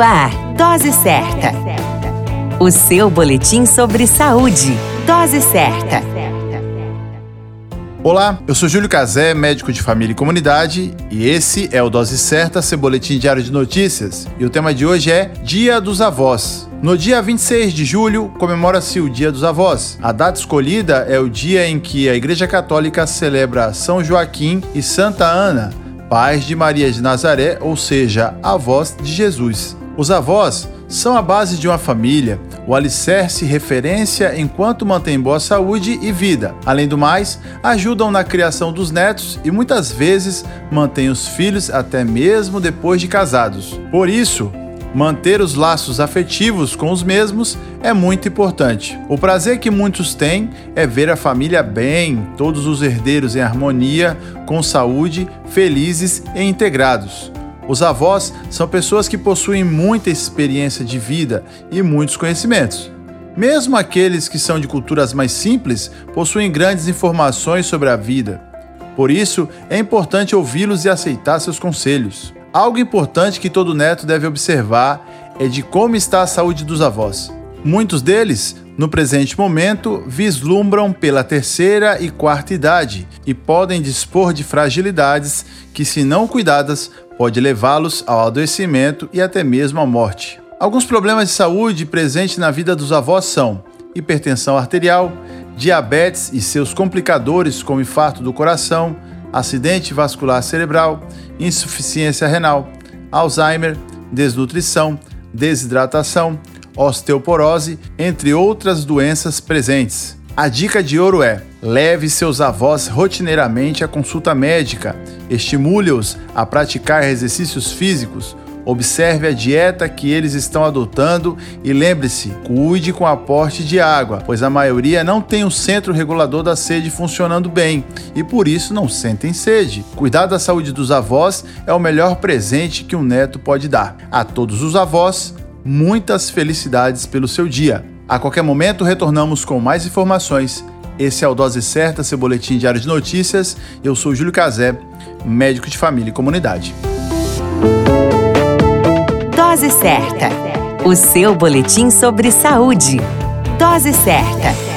Ar, Dose Certa. O seu boletim sobre saúde. Dose Certa. Olá, eu sou Júlio Cazé, médico de família e comunidade, e esse é o Dose Certa, seu boletim diário de notícias. E o tema de hoje é Dia dos Avós. No dia 26 de julho, comemora-se o Dia dos Avós. A data escolhida é o dia em que a Igreja Católica celebra São Joaquim e Santa Ana, pais de Maria de Nazaré, ou seja, avós de Jesus. Os avós são a base de uma família, o alicerce referência enquanto mantém boa saúde e vida. Além do mais, ajudam na criação dos netos e muitas vezes mantêm os filhos até mesmo depois de casados. Por isso, Manter os laços afetivos com os mesmos é muito importante. O prazer que muitos têm é ver a família bem, todos os herdeiros em harmonia, com saúde, felizes e integrados. Os avós são pessoas que possuem muita experiência de vida e muitos conhecimentos. Mesmo aqueles que são de culturas mais simples possuem grandes informações sobre a vida. Por isso, é importante ouvi-los e aceitar seus conselhos. Algo importante que todo neto deve observar é de como está a saúde dos avós. Muitos deles, no presente momento, vislumbram pela terceira e quarta idade e podem dispor de fragilidades que, se não cuidadas, pode levá-los ao adoecimento e até mesmo à morte. Alguns problemas de saúde presentes na vida dos avós são hipertensão arterial, diabetes e seus complicadores como infarto do coração, acidente vascular cerebral, insuficiência renal, Alzheimer, desnutrição, desidratação, osteoporose, entre outras doenças presentes. A dica de ouro é: leve seus avós rotineiramente à consulta médica, estimule-os a praticar exercícios físicos, Observe a dieta que eles estão adotando e lembre-se, cuide com o aporte de água, pois a maioria não tem o centro regulador da sede funcionando bem e por isso não sentem sede. Cuidar da saúde dos avós é o melhor presente que um neto pode dar. A todos os avós, muitas felicidades pelo seu dia. A qualquer momento retornamos com mais informações. Esse é o Dose Certa, seu boletim diário de notícias. Eu sou Júlio Cazé, médico de família e comunidade. Dose Certa. O seu boletim sobre saúde. Dose Certa.